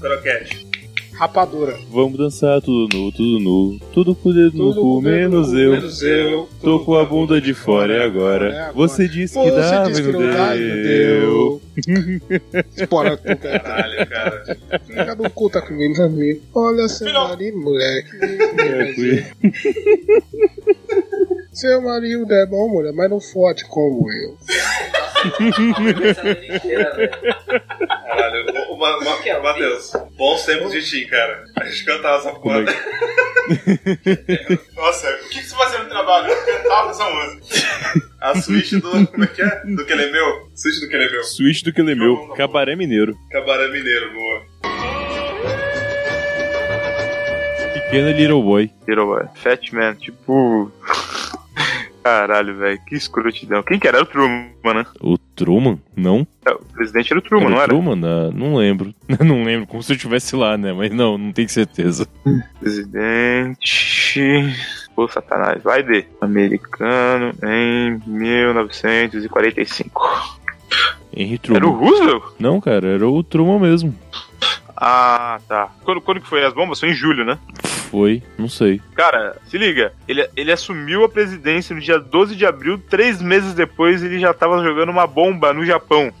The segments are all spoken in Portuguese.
Croquete. Rapadura. Vamos dançar tudo nu, tudo nu. Tudo com o dedo no cu, menos eu. menos eu. Tô com a bunda de fora e agora. É agora. Você disse que Você disse que dá e não deu. Bora, tu cara. Caralho, cara. Fica no cu, tá comendo amigo. Olha seu Filho. marido, moleque. Seu marido é bom, mulher, mas não forte como eu. Caralho, o, o, Ma- Ma- Matheus, bons tempos de Tim, cara. A gente cantava essa porra. é Nossa, o que, que você fazia no trabalho? Eu cantava essa música. A suíte do. Como é que é? Do que ele é meu? Suíte do que ele é meu. Switch do que ele é meu. Cabaré Mineiro. Cabaré Mineiro, boa. Pequeno Little Boy. Little Boy. Fat Man, tipo. Caralho, velho, que escrotidão. Quem que era? Era o Truman, né? O Truman? Não? É, O presidente era o Truman, Era o não era? Truman? Ah, não lembro. não lembro, como se eu estivesse lá, né? Mas não, não tenho certeza. Presidente. Pô, Satanás, vai de. Americano em 1945. Henry Era o Truman. Roosevelt? Não, cara, era o Truman mesmo. Ah, tá. Quando, quando que foi as bombas? Foi em julho, né? Foi, não sei. Cara, se liga, ele, ele assumiu a presidência no dia 12 de abril, três meses depois ele já tava jogando uma bomba no Japão.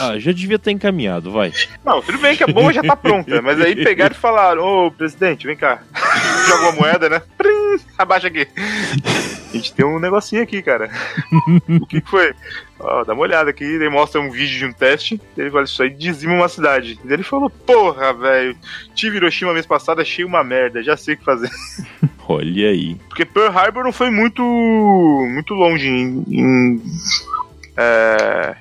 Ah, já devia estar encaminhado, vai. Não, tudo bem que a bomba já tá pronta, mas aí pegaram e falaram, ô presidente, vem cá. Joga uma moeda, né? Abaixa aqui. A gente tem um negocinho aqui, cara. o que que foi? Ó, dá uma olhada aqui, ele mostra um vídeo de um teste, ele fala, isso aí dizima uma cidade. E ele falou, porra, velho, tive Hiroshima mês passado, achei uma merda, já sei o que fazer. Olha aí. Porque Pearl Harbor não foi muito muito longe em, em, é,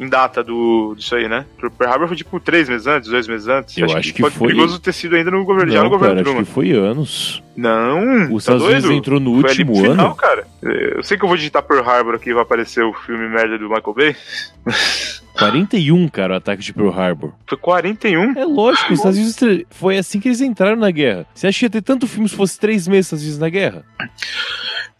em data do disso aí, né? Pearl Harbor foi tipo três meses antes, dois meses antes. Eu acho que pode foi- perigoso ter sido ainda no governo, já Não, no governo cara, acho Truman. que foi anos. Não, Os tá Estados Unidos entrou no Foi último final, ano. cara. Eu sei que eu vou digitar Pearl Harbor aqui e vai aparecer o filme merda do Michael Bay. 41, cara, o ataque de Pearl Harbor. Foi 41. É lógico, os Estados Unidos foi assim que eles entraram na guerra. Você acha que ia ter tanto filme se fosse três meses Estados Unidos na guerra?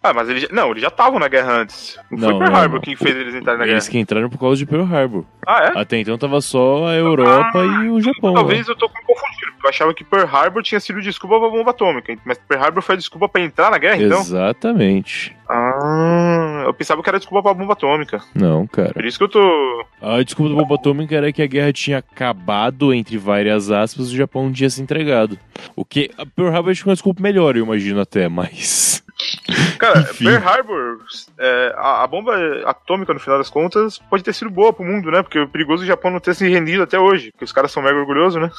Ah, mas eles já- não, eles já estavam na guerra antes. Não, foi Não, Pearl não, Harbor não. quem fez eles entrarem na Eles guerra. que entraram por causa de Pearl Harbor. Ah, é? Até então tava só a Europa e o Japão. Talvez né? eu tô confundindo, porque eu achava que Pearl Harbor tinha sido desculpa pra bomba atômica, mas Pearl Harbor foi a desculpa pra entrar na guerra, então? Exatamente. Ah, eu pensava que era desculpa pra bomba atômica. Não, cara. Por isso que eu tô. A desculpa da bomba atômica era que a guerra tinha acabado, entre várias aspas, e o Japão tinha se entregado. O que a Pearl Harbor acho que é uma desculpa melhor, eu imagino até, mas. Cara, Enfim. Pearl Harbor, é, a, a bomba atômica, no final das contas, pode ter sido boa pro mundo, né? Porque o perigoso o Japão não ter se rendido até hoje, porque os caras são mega orgulhosos, né?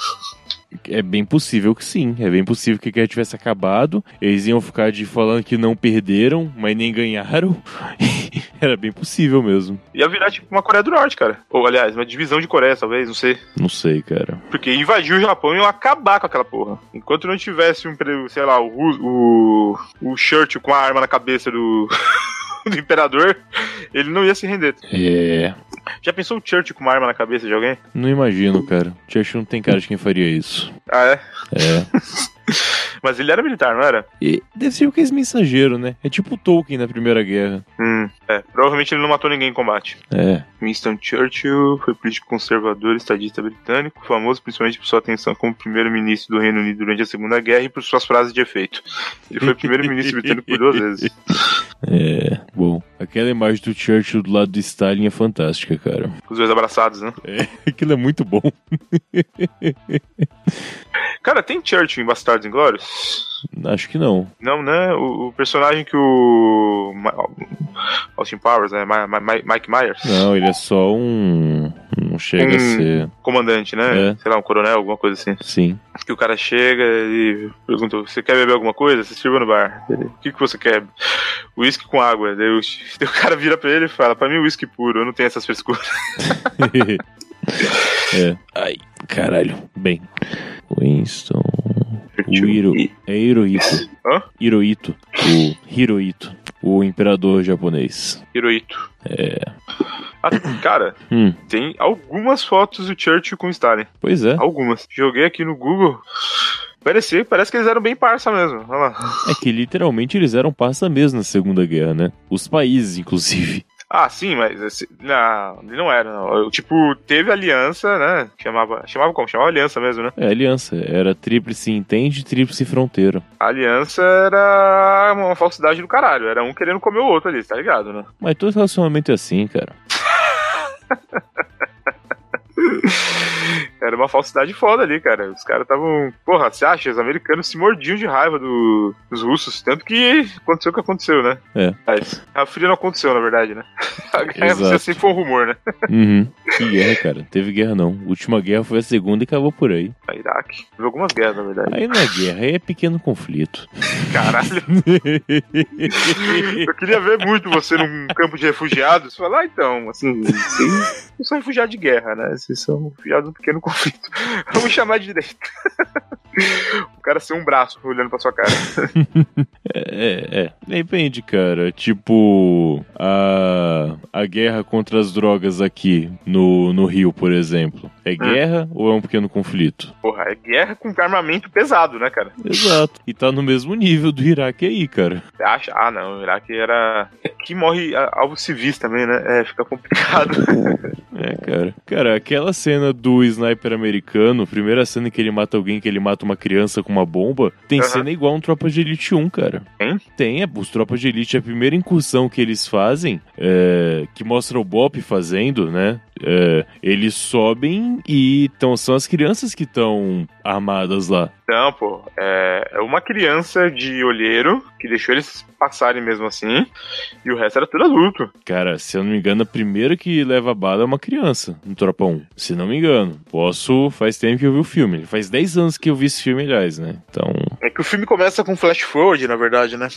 É bem possível que sim. É bem possível que a guerra tivesse acabado. Eles iam ficar de falando que não perderam, mas nem ganharam. Era bem possível mesmo. Ia virar tipo uma Coreia do Norte, cara. Ou, aliás, uma divisão de Coreia, talvez, não sei. Não sei, cara. Porque invadiu o Japão e acabar com aquela porra. Enquanto não tivesse um, sei lá, o, o, o Churchill com a arma na cabeça do, do imperador, ele não ia se render. É. Já pensou o Churchill com uma arma na cabeça de alguém? Não imagino, cara. Churchill não tem cara de quem faria isso. Ah, é? É. Mas ele era militar, não era? E deve ser aquele mensageiro, né? É tipo o Tolkien na Primeira Guerra. Hum, é. Provavelmente ele não matou ninguém em combate. É. Winston Churchill foi político conservador estadista britânico, famoso principalmente por sua atenção como primeiro-ministro do Reino Unido durante a Segunda Guerra e por suas frases de efeito. Ele foi primeiro-ministro britânico por duas vezes. É. Bom, aquela imagem do Churchill do lado do Stalin é fantástica, cara. Os dois abraçados, né? É, aquilo é muito bom. Cara, tem Churchill em Bastardos Inglórios? Acho que não. Não, né? O, o personagem que o Austin Powers, né? Ma- Ma- Mike Myers, Não, ele é só um. Não chega a Hum. ser. comandante, né? É. Sei lá, um coronel, alguma coisa assim. Sim. Que o cara chega e pergunta: Você quer beber alguma coisa? Você sirva no bar. Ele, O que, que você quer? Whisky com água. Daí o, daí o cara vira pra ele e fala: Pra mim, whisky puro, eu não tenho essas frescuras. é. Ai, caralho. Bem. Winston. O Hiro. É Hirohito. Hã? Hirohito. O Hirohito. O imperador japonês. Hirohito. É. Ah, cara, Hum, tem algumas fotos do Churchill com Stalin. pois é. Algumas. Joguei aqui no Google. Parece, parece que eles eram bem parça mesmo. Olha lá. É que literalmente eles eram parça mesmo na Segunda Guerra, né? Os países, inclusive. Ah, sim, mas esse, não, ele não era, não. Eu, tipo, teve aliança, né? Chamava, chamava como? Chamava aliança mesmo, né? É, aliança. Era tríplice entende tríplice fronteira. A aliança era uma falsidade do caralho. Era um querendo comer o outro ali, tá ligado, né? Mas todo relacionamento é assim, cara. Era uma falsidade foda ali, cara. Os caras estavam. Porra, você acha? Os americanos se mordiam de raiva do- dos russos. Tanto que aconteceu o que aconteceu, né? É. Mas a fria não aconteceu, na verdade, né? A guerra Exato. sempre foi um rumor, né? Uhum. Que guerra, cara. Não teve guerra, não. A última guerra foi a segunda e acabou por aí. A Iraque. Teve algumas guerras, na verdade. Aí não é guerra, aí é pequeno conflito. Caralho. Eu queria ver muito você num campo de refugiados. Falar, ah, então, assim, vocês não são refugiados de guerra, né? Vocês são refugiados de um pequeno conflito. Vamos chamar de direita. O cara sem um braço olhando pra sua cara. É, é. Depende, cara. Tipo, a, a guerra contra as drogas aqui no, no Rio, por exemplo. É guerra ou é um pequeno conflito? Porra, é guerra com armamento pesado, né, cara? Exato. E tá no mesmo nível do Iraque aí, cara. Você acha? Ah, não, o Iraque era. Aqui morre a- alvos civis também, né? É, fica complicado. É, cara. Cara, aquela cena do sniper americano, primeira cena que ele mata alguém, que ele mata uma criança com uma bomba, tem Aham. cena igual um Tropa de Elite 1, cara. Tem? Tem, é, os Tropas de Elite, a primeira incursão que eles fazem, é, que mostra o Bop fazendo, né? É, eles sobem e então, são as crianças que estão armadas lá. Não, pô. É é uma criança de olheiro que deixou eles passarem mesmo assim. E o resto era tudo adulto. Cara, se eu não me engano, a primeira que leva bala é uma criança no Tropa 1. Se não me engano. Posso. Faz tempo que eu vi o filme. Faz 10 anos que eu vi esse filme, aliás, né? Então. É que o filme começa com flash forward, na verdade, né?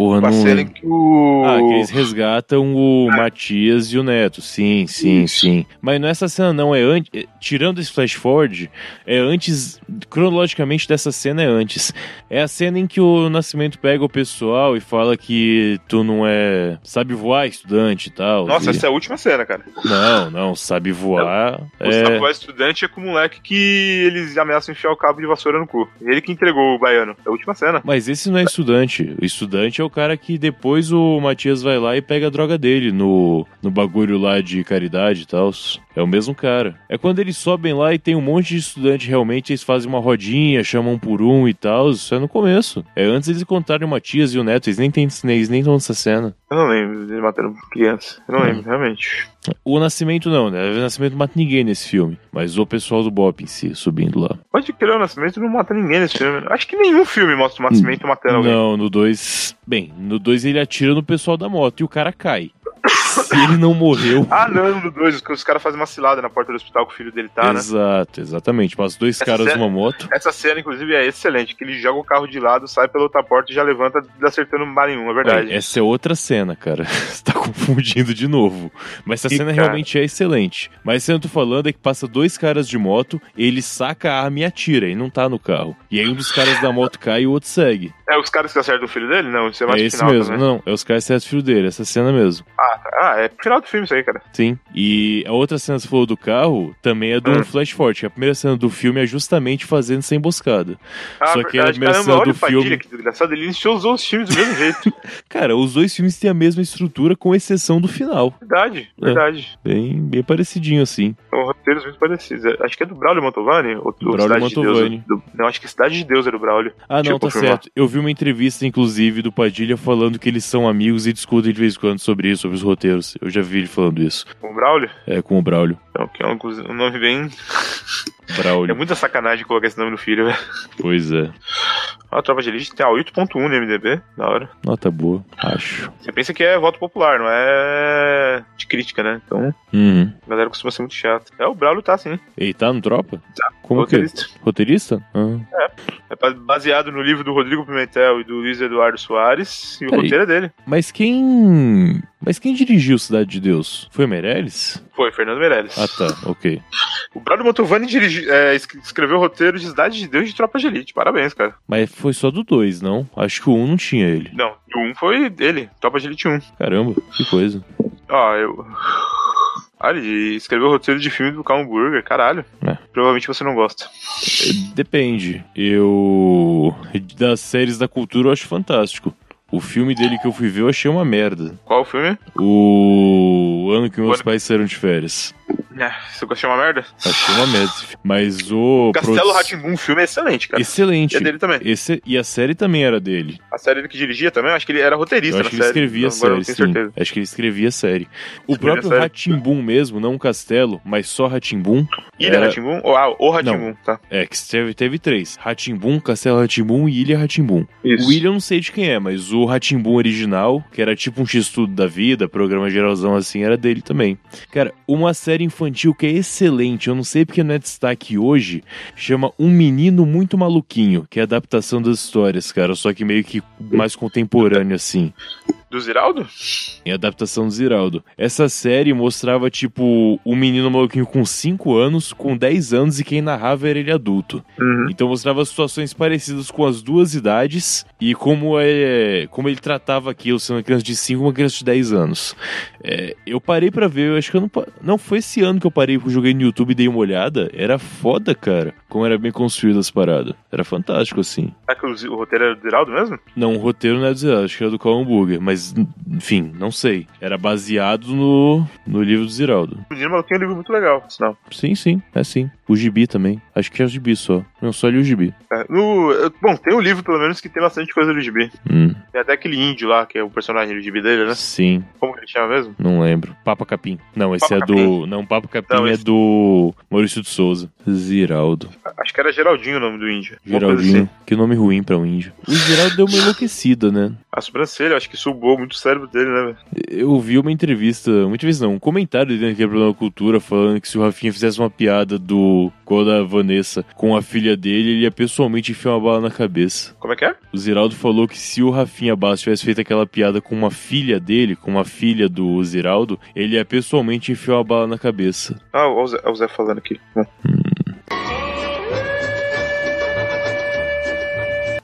Porra, a não. cena em que o. Ah, que eles resgatam o Matias e o Neto. Sim, sim, sim. Mas não é essa cena, não. É antes. é- Tirando esse flash forward, é antes. Cronologicamente dessa cena é antes. É a cena em que o Nascimento pega o pessoal e fala que tu não é. Sabe voar, estudante e tal. Nossa, e... essa é a última cena, cara. Não, não, sabe voar. O é... Samuel estudante é com o moleque que eles ameaçam enfiar o cabo de vassoura no cu. Ele que entregou o baiano. É a última cena. Mas esse não é estudante. O estudante é o cara que depois o Matias vai lá e pega a droga dele no, no bagulho lá de caridade e tal. É o mesmo cara. É quando eles sobem lá e tem um monte de estudante realmente, eles fazem uma rodinha, chamam por um e tal. Isso é no começo. É antes eles contarem o Matias e o Neto. Eles nem eles nem estão nessa cena. Eu não lembro de matando criança. Eu não lembro, realmente. O Nascimento não, né? O Nascimento não mata ninguém nesse filme. Mas o pessoal do Bop em si, subindo lá. Pode crer, o Nascimento não mata ninguém nesse filme. Acho que nenhum filme mostra o Nascimento matando alguém. Não, no 2. Bem, no 2 ele atira no pessoal da moto e o cara cai. Se ele não morreu. Ah, não, no 2, os caras fazem uma cilada na porta do hospital que o filho dele tá, né? Exato, exatamente. Mas dois Essa caras cena- numa moto. Essa cena, inclusive, é excelente, que ele joga o carro de lado, sai pela outra porta e já levanta acertando mar nenhum, é verdade. Ué, essa é outra cena, cara. Você tá confundindo de novo. Mas essa Ih, cena cara. realmente é excelente. Mas cena que eu tô falando é que passa dois caras de moto, ele saca a arma e atira, e não tá no carro. E aí um dos caras da moto cai e o outro segue. É os caras que acertam o filho dele? Não, isso é mais é esse final mesmo. também. Não, é os caras que filho dele, essa cena mesmo. Ah, tá. ah, é pro final do filme isso aí, cara. Sim. E a outra cena que você falou do carro também é do Hum. um flash forte. A primeira cena do filme é justamente fazendo essa emboscada. Ah, Só que a primeira Caramba, cena do filme- que desgraçado, ele iniciou os filmes do mesmo jeito. Cara, os dois filmes têm a mesma estrutura, com exceção do final. verdade, É. verdade. Bem, bem parecidinho assim. São roteiros muito parecidos. É, Acho que é do Braulio Mantovani? Ou do Braulio Cidade de Deus? Mantovani. Do- não, acho que Cidade de Deus é do Braulio. Ah, não, tá confirmar. certo. Eu vi uma entrevista, inclusive, do Padilha falando que eles são amigos e discutem de vez em quando sobre isso, sobre os roteiros. Eu já vi ele falando isso. O Braulio? É, com o Braulio. Então, que é um, um nome bem. É Braulio. muita sacanagem colocar esse nome no filho, velho. Pois é. A Tropa de Elite tem a 8.1 no MDB, da hora. Nota boa, acho. Você pensa que é voto popular, não é de crítica, né? Então, Uhum. a galera costuma ser muito chata. É, o Braulio tá sim. Ele tá no Tropa? Tá. Como que é? Roteirista. Roteirista? Ah. É ba- baseado no livro do Rodrigo Pimentel e do Luiz Eduardo Soares, e o Peraí. roteiro é dele. Mas quem... Mas quem dirigiu Cidade de Deus? Foi o Meirelles? Foi, Fernando Meirelles. Ah, tá. Ok. O Braulio Mantovani dirigi, é, es- escreveu o roteiro de Cidade de Deus de Tropa de Elite. Parabéns, cara. Mas foi só do 2, não? Acho que o 1 um não tinha ele. Não, o 1 foi dele, Tropa de Elite 1. Caramba, que coisa. Ó, eu. Ah, ele escreveu o roteiro de filme do Calm Burger, caralho. É. Provavelmente você não gosta. Depende. Eu. Das séries da cultura eu acho fantástico. O filme dele que eu fui ver eu achei uma merda. Qual o filme? O ano que meus ano- pais saíram de férias. É, você gosta de uma merda? Achei uma merda. Mas o. Castelo produ- Ratimbun, um filme excelente, cara. Excelente. E é dele também. Esse, e a série também era dele. A série ele que dirigia também, eu acho que ele era roteirista Eu acho que ele série. escrevia a eu não série, sim. Acho que ele escrevia a série. O Escrevia a próprio série. Ratimbum mesmo, não o castelo, mas só Ratimbum. Ilha era- Ratimbun? Ou ah, o Ratimbun, tá. É, que teve, teve três: Ratimbum, Castelo Ratimbum e Ilha Ratimbum. Isso. O Ilha eu não sei de quem é, mas o Ratimbum original, que era tipo um X-Tudo da vida, programa geralzão assim, era dele também. Cara, uma série infantil que é excelente, eu não sei porque não é destaque hoje, chama Um Menino Muito Maluquinho, que é a adaptação das histórias, cara, só que meio que mais contemporâneo assim. Do Ziraldo? Em adaptação do Ziraldo. Essa série mostrava, tipo, um menino maluquinho com 5 anos, com 10 anos e quem narrava era ele adulto. Uhum. Então mostrava situações parecidas com as duas idades e como, é, como ele tratava aquilo, sendo uma criança de 5 e uma criança de 10 anos. É, eu parei pra ver, eu acho que eu não. Não, foi esse ano que eu parei, joguei no YouTube e dei uma olhada. Era foda, cara. Como era bem construída as paradas. Era fantástico, assim. Será que o, o roteiro era do Ziraldo mesmo? Não, o roteiro não é do Ziraldo, acho que era do Call Burger, mas, enfim, não sei. Era baseado no, no livro do Ziraldo. O Menino Maluquinho é um livro muito legal, sinal. Sim, sim, é sim. O gibi também. Acho que é o gibi só. Não, só li o gibi. É, no, bom, tem um livro, pelo menos, que tem bastante coisa do gibi. Hum, Tem até aquele índio lá, que é o personagem do gibi dele, né? sim, Como ele chama mesmo? não lembro. Papa Capim. Não, esse Papa é do. Não, Papa Capim Não, é esse- do Maurício de Souza. Ziraldo. Acho que era Geraldinho o nome do índio. Geraldinho. assim. Que nome ruim pra um índio. O Geraldo deu uma enlouquecida, né? A sobrancelha, acho que subou muito o cérebro dele, né? velho? Eu vi uma entrevista, uma entrevista não, um comentário dentro daquele programa Cultura falando que se o Rafinha fizesse uma piada do gol da Vanessa com a filha dele, ele ia pessoalmente enfiar uma bala na cabeça. Como é que é? O Ziraldo falou que se o Rafinha Bastos tivesse feito aquela piada com uma filha dele, com uma filha do Ziraldo, ele ia pessoalmente enfiar uma bala na cabeça. Ah, o Zé, o Zé falando aqui. Bom,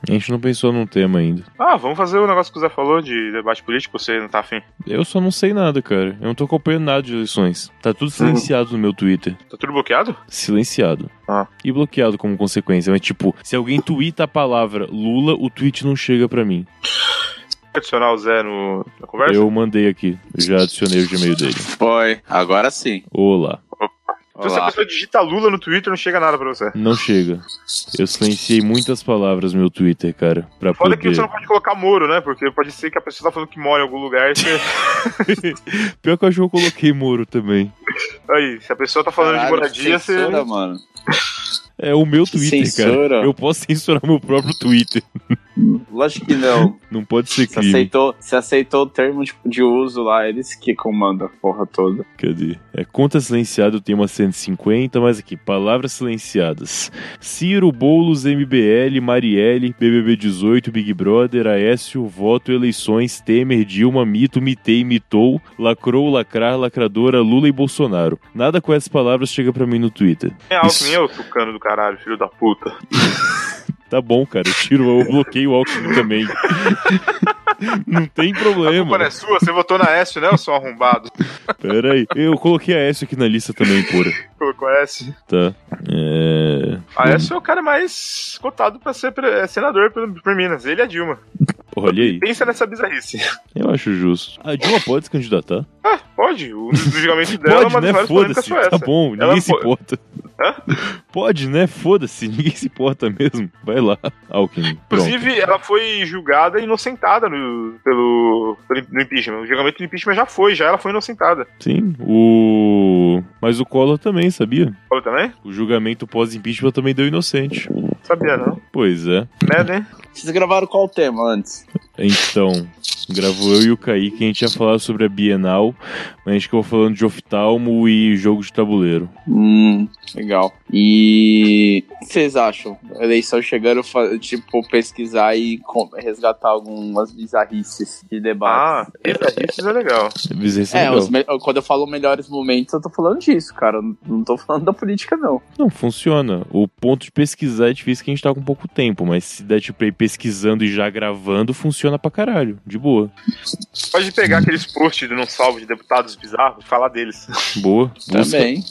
A gente não pensou num tema ainda. Ah, vamos fazer o negócio que o Zé falou de debate político, você não tá afim. Eu só não sei nada, cara. Eu não tô acompanhando nada de eleições. Tá tudo silenciado no meu Twitter. Tá tudo bloqueado? Silenciado. Ah. E bloqueado como consequência. Mas, tipo, se alguém twitta a palavra Lula, o tweet não chega pra mim. Adicionar o Zé no, na conversa? Eu mandei aqui. Eu já adicionei o Gmail dele. Foi, agora sim. Olá. Então, se a pessoa digita Lula no Twitter, não chega nada pra você. Não chega. Eu silenciei muitas palavras no meu Twitter, cara. Pra Foda que poder. você não pode colocar Moro, né? Porque pode ser que a pessoa tá falando que mora em algum lugar e você... Pior que eu acho que eu coloquei Moro também. Aí, se a pessoa tá falando de Caralho, moradia, você... censura, mano. É o meu Twitter, Censura? cara. Eu posso censurar meu próprio Twitter. Lógico que não. Não pode ser crime. aceitou, você aceitou o termo de, de uso lá, eles que comandam a porra toda. Cadê? É conta silenciado tem uma 150, mas aqui, palavras silenciadas. Ciro, Boulos, MBL, Marielle, BBB 18, Big Brother, Aécio, voto, eleições, Temer, Dilma, mito, mitei, mitou, lacrou, lacrar, lacradora, Lula e Bolsonaro. Nada com essas palavras chega pra mim no Twitter. É Alckmin, eu, tucano do caralho, filho da puta. Tá bom, cara, eu tiro, eu bloqueio o Alckmin também. Não tem A culpa não problema. é sua, você votou na S, né, seu arrombado? Pera aí. Eu coloquei a Aécio aqui na lista também, porra. Colocou S. Tá. É... A S é o cara mais cotado pra ser é, senador por, Minas, ele a Dilma. Olha aí. Pensa nessa bizarrice. Eu acho justo. A Dilma pode se candidatar? Ah, pode, o, o julgamento dela é Pode, uma das né? maiores polêmicas Foda-se. foi essa. Tá bom, ninguém Ela se po- importa. Hã? Pode, né? Foda-se, ninguém se importa mesmo. Vai lá, Alckmin. Pronto. Inclusive, ela foi julgada e inocentada no, pelo, pelo no impeachment. O julgamento do impeachment já foi, já ela foi inocentada. Sim, o. Mas o Collor também, sabia? Falou também? O julgamento pós-impeachment também deu inocente. Sabia, não. Pois é. Né, né? Vocês gravaram qual tema antes? Então, gravou eu e o Kaique, a gente ia falar sobre a Bienal, mas a gente ficou falando de oftalmo e jogo de tabuleiro. Hum, legal. E o que vocês acham? A eleição chegando, tipo, pesquisar e resgatar algumas bizarrices de Ah, debate. isso é legal. Isso é é, legal. me- quando eu falo melhores momentos, eu tô falando disso, cara. Eu Não tô falando da política, não. Não, funciona. O ponto de pesquisar é difícil que a gente tá com pouco tempo, mas se der tipo ir pesquisando e já gravando, funciona pra caralho. De boa. Pode pegar aqueles posts de não salvo de deputados bizarros e falar deles. Boa. Busca. Também.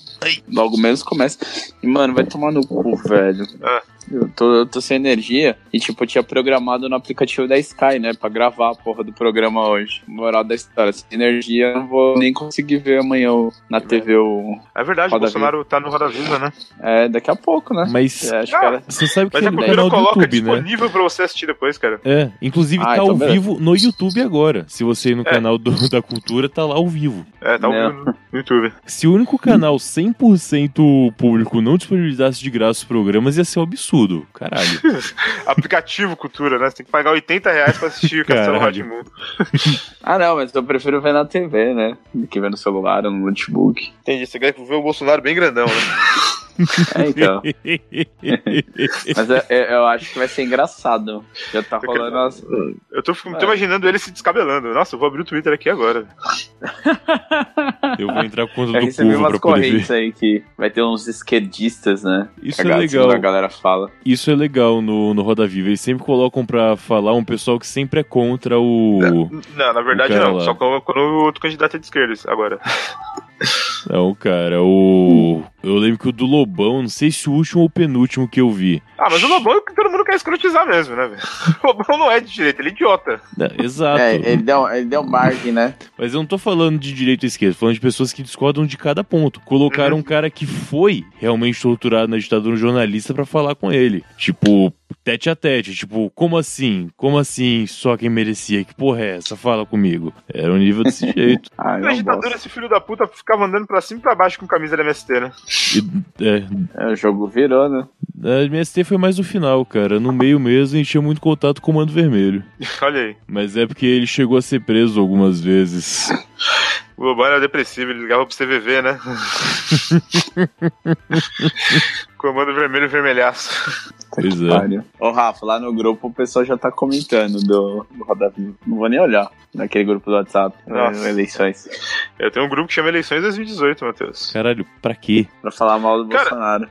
Logo menos começa. E, mano, vai tomar no cu, velho. Ah. eu tô, eu tô sem energia. E, tipo, eu tinha programado no aplicativo da Sky, né? Pra gravar a porra do programa hoje. Moral da história. Sem energia, eu não vou nem conseguir ver amanhã o- na TV o. É verdade, o Bolsonaro tá no Roda Viva, né? É, daqui a pouco, né? Mas É, acho que Ah, era. você sabe que Mas é no cultura canal do coloca YouTube, né? disponível pra você assistir depois, cara. É, inclusive Ah, tá então ao beleza. vivo no YouTube agora. Se você ir no É. canal do- da cultura, tá lá ao vivo. É, tá ao Né? vivo YouTube. Se o único canal 100% público não disponibilizasse de graça os programas, ia ser um absurdo. Caralho. Aplicativo Cultura, né? Você tem que pagar 80 reais pra assistir Castelo Caralho. Rá-Mundo. Ah, não, mas eu prefiro ver na TV, né? Do que ver no celular ou no notebook. Entendi, você quer ver o Bolsonaro bem grandão, né? É, então. Mas é- é- eu acho que vai ser engraçado. Já tá Eu rolando as. Eu tô, tô imaginando ele se descabelando. Nossa, eu vou abrir o Twitter aqui agora. Eu vou entrar com conta do recebi povo umas pra poder ver. correntes aí que vai ter uns esquerdistas, né? Isso A é legal. A galera fala. Isso é legal no, no Roda Viva. Eles sempre colocam pra falar um pessoal que sempre é contra o. Não, na verdade não. lá. Só o outro candidato é de esquerda agora. Não, cara, o. Eu lembro que o do Lobão, não sei se o último ou o penúltimo que eu vi. Ah, mas o Lobão é o que todo mundo quer escrotizar mesmo, né, velho? O Lobão não é de direita, ele é idiota. É, exato. É, ele deu, ele deu margem, né? Mas eu não tô falando de direita e esquerda, tô falando de pessoas que discordam de cada ponto. Colocaram um cara que foi realmente torturado na ditadura, um jornalista, pra falar com ele. Tipo, tete a tete. Tipo, como assim? Como assim só quem merecia? Que porra é essa? Fala comigo. Era um nível desse jeito. Ah, Na ditadura, esse filho da puta ficava andando pra cima e pra baixo com camisa da MST, né? E, é, É, o jogo virou, né? a MST foi mais no final, cara. No meio mesmo, a gente tinha muito contato com o Comando Vermelho. Olha aí. Mas é porque ele chegou a ser preso algumas vezes. O Lobão era depressivo, ele ligava pro CVV, né? Comando vermelho e vermelhaço. Pois é. Pariu. Ô, Rafa, lá no grupo o pessoal já tá comentando do, do Roda Viva. Não vou nem olhar naquele grupo do WhatsApp. Nossa. é, Eleições. Eu tenho um grupo que chama Eleições 2018, Matheus. Caralho, pra quê? Pra falar mal do Cara, Bolsonaro.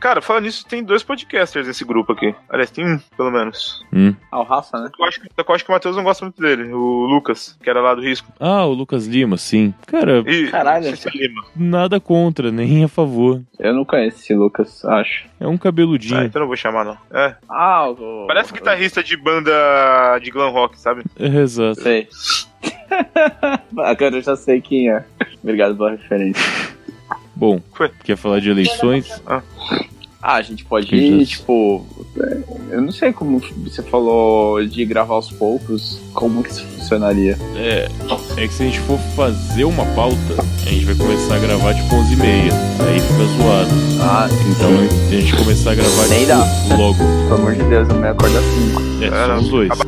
Cara, falando nisso, tem dois podcasters nesse grupo aqui. Aliás, tem um, pelo menos. Hum. Ah, o Rafa, né? Eu acho, que- eu acho que o Matheus não gosta muito dele. O Lucas, que era lá do Risco. Ah, o Lucas Lima, sim. Cara, E, Caralho. Cícero Lima. nada contra, nem a favor. Eu não conheço esse Lucas, acho. É um cabeludinho. Ah, então não vou chamar, não. É. Ah, o... Parece guitarrista de banda de glam rock, sabe? É, exato. Sei. Agora eu já sei quem é. Obrigado pela referência. Bom, Foi. quer falar de eleições? Ah, a gente pode ir, tipo. É, Eu não sei como você falou de gravar aos poucos, como que isso funcionaria. É, é que se a gente for fazer uma pauta, a gente vai começar a gravar tipo 11h30. Aí fica zoado. Ah, Então, a gente começar a gravar tipo, logo. pelo amor de Deus, eu me acordo às 5. É, são os dois.